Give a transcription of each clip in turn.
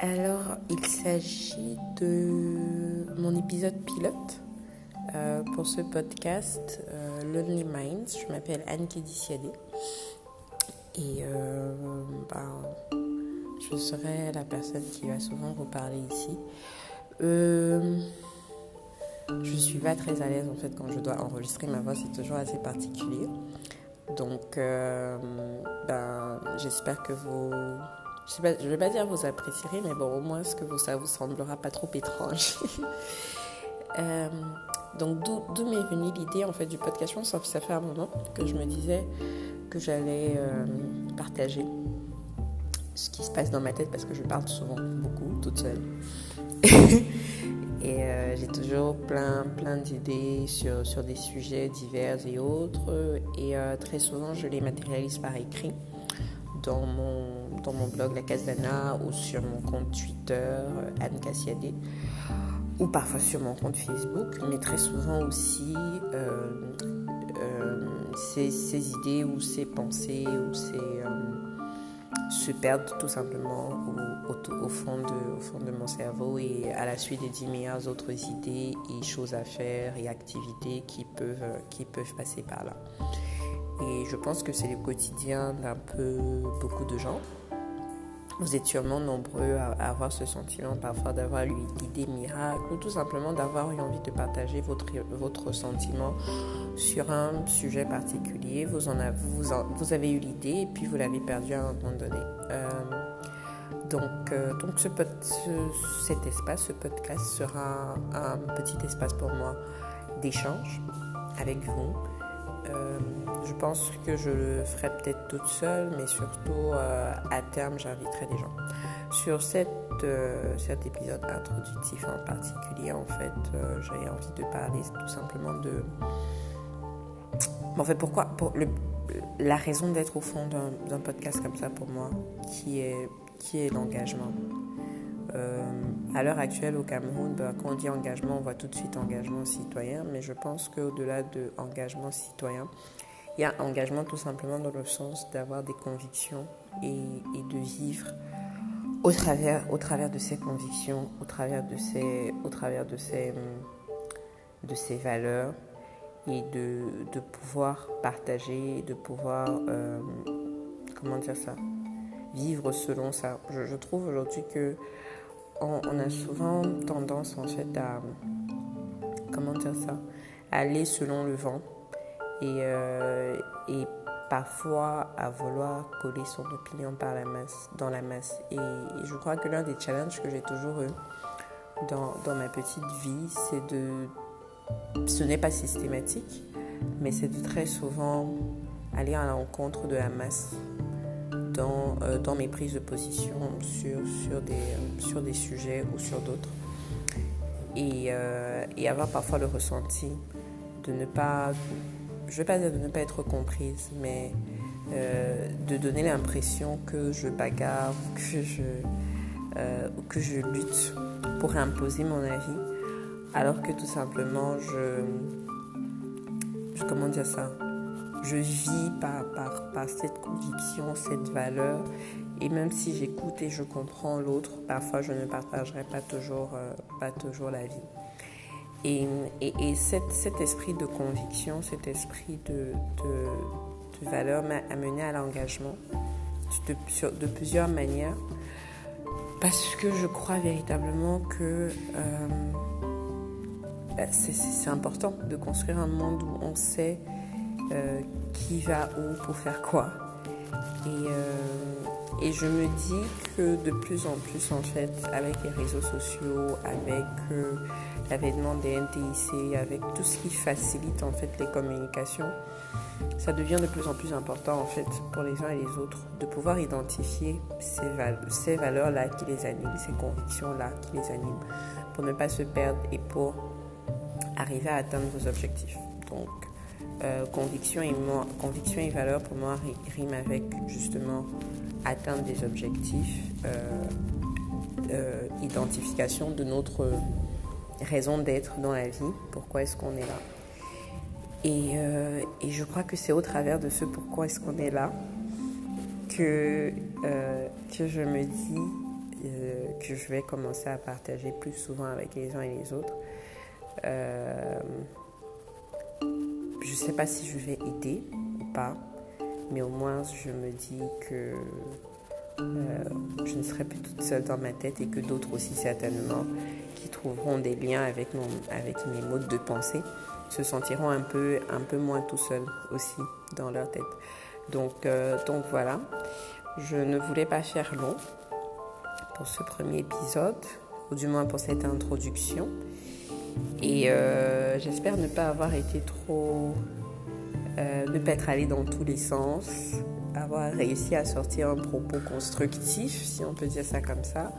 Alors, il s'agit de mon épisode pilote euh, pour ce podcast euh, Lonely Minds. Je m'appelle Anne Kédiciadé et euh, ben, je serai la personne qui va souvent vous parler ici. je suis pas très à l'aise en fait quand je dois enregistrer ma voix, c'est toujours assez particulier. Donc, ben, j'espère que vous je ne vais pas dire vous apprécierez, mais bon, au moins ce que vous, ça vous semblera pas trop étrange. Euh, donc d'où m'est venue l'idée en fait du podcast ça, ça fait un moment que je me disais que j'allais euh, partager ce qui se passe dans ma tête parce que je parle souvent beaucoup toute seule. et euh, j'ai toujours plein, plein d'idées sur des sujets divers et autres. Et très souvent, je les matérialise par écrit dans mon, blog La Casana ou sur mon compte Twitter euh, Anne Cassiadé ou parfois sur mon compte Facebook, mais très souvent aussi euh, euh, ces, idées ou ces pensées ou ces, se perdent tout simplement au, fond de, au fond de mon cerveau et à la suite des 10 meilleures autres idées et choses à faire et activités qui peuvent, qui peuvent passer par là. Et je pense que c'est le quotidien d'un peu beaucoup de gens. Vous êtes sûrement nombreux à, avoir ce sentiment parfois d'avoir l'idée miracle ou tout simplement d'avoir eu envie de partager votre, votre sentiment sur un sujet particulier. Vous, en avez, vous, avez eu l'idée et puis vous l'avez perdu à un moment donné. Euh, donc, euh, donc ce, cet espace, ce podcast sera un petit espace pour moi d'échange avec vous euh, je pense que je le ferai peut-être toute seule, mais surtout euh, à terme, j'inviterai des gens. Sur cette, euh, cet épisode introductif en particulier, en fait, j'avais envie de parler tout simplement de. En fait, pourquoi pour le, La raison d'être au fond d'un podcast comme ça pour moi, qui est, qui est l'engagement. Euh, à l'heure actuelle au Cameroun, bah, quand on dit engagement, on voit tout de suite engagement citoyen, mais je pense qu'au-delà de engagement citoyen, il y a engagement tout simplement dans le sens d'avoir des convictions et, de vivre au travers, au travers de ces convictions, au travers de ces, au travers de ces, de ces valeurs et de, de pouvoir partager, de pouvoir, euh, comment dire ça, vivre selon ça. Je, trouve aujourd'hui que on, a souvent tendance en fait à comment dire ça aller selon le vent et, euh, et parfois à vouloir coller son opinion dans la masse. Et, je crois que l'un des challenges que j'ai toujours eu dans, dans ma petite vie, c'est de... Ce n'est pas systématique, mais c'est de très souvent aller à l'encontre de la masse dans, euh, dans mes prises de position sur, sur, des, euh, sur des sujets ou sur d'autres. Et, euh, et, avoir parfois le ressenti de ne pas, je ne vais pas dire de ne pas être comprise, mais de donner l'impression que je bagarre, que je, que je lutte pour imposer mon avis, alors que tout simplement je, je comment dire ça, je vis par, par, par, cette conviction, cette valeur. Et même si j'écoute et je comprends l'autre, parfois je ne partagerai pas toujours, euh, pas toujours la vie. Et, et, cet, cet, esprit de conviction, cet esprit de, de, valeur m'a amené à l'engagement de, de, plusieurs manières. Parce que je crois véritablement que euh, bah, c'est important de construire un monde où on sait euh, qui va où pour faire quoi. Et, euh, et, je me dis que de plus en plus, en fait, avec les réseaux sociaux, avec euh, l'avènement des NTIC, avec tout ce qui facilite en fait les communications, ça devient de plus en plus important en fait pour les uns et les autres de pouvoir identifier ces, ces valeurs-là qui les animent, ces convictions-là qui les animent, pour ne pas se perdre et pour arriver à atteindre vos objectifs. Donc, euh, conviction, et conviction et valeur pour moi rime avec justement atteindre des objectifs, euh, euh, identification de notre raison d'être dans la vie, pourquoi est-ce qu'on est là. Et, et, je crois que c'est au travers de ce pourquoi est-ce qu'on est là que, que je me dis que je vais commencer à partager plus souvent avec les uns et les autres. Ne sais pas si je vais aider ou pas, mais au moins je me dis que je ne serai plus toute seule dans ma tête et que d'autres aussi certainement qui trouveront des liens avec, mon, avec mes modes de pensée se sentiront un peu, un peu moins tout seuls aussi dans leur tête. Donc, donc voilà, je ne voulais pas faire long pour ce premier épisode, ou du moins pour cette introduction. Et euh, j'espère ne pas avoir été trop. Euh, ne pas être allé dans tous les sens, avoir réussi à sortir un propos constructif, si on peut dire ça comme ça.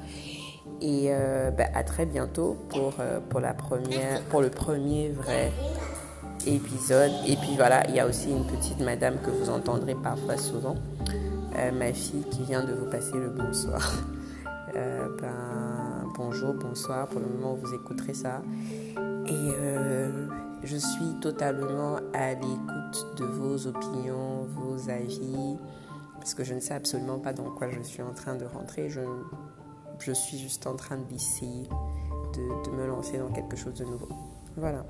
Et euh, ben, à très bientôt pour, pour, la première, pour le premier vrai épisode. Et puis voilà, il y a aussi une petite madame que vous entendrez parfois souvent, ma fille qui vient de vous passer le bonsoir. Ben, bonjour, bonsoir pour le moment vous écouterez ça. Et euh, je suis totalement à l'écoute de vos opinions, vos avis, parce que je ne sais absolument pas dans quoi je suis en train de rentrer. Je, suis juste en train d'essayer de, de me lancer dans quelque chose de nouveau. Voilà.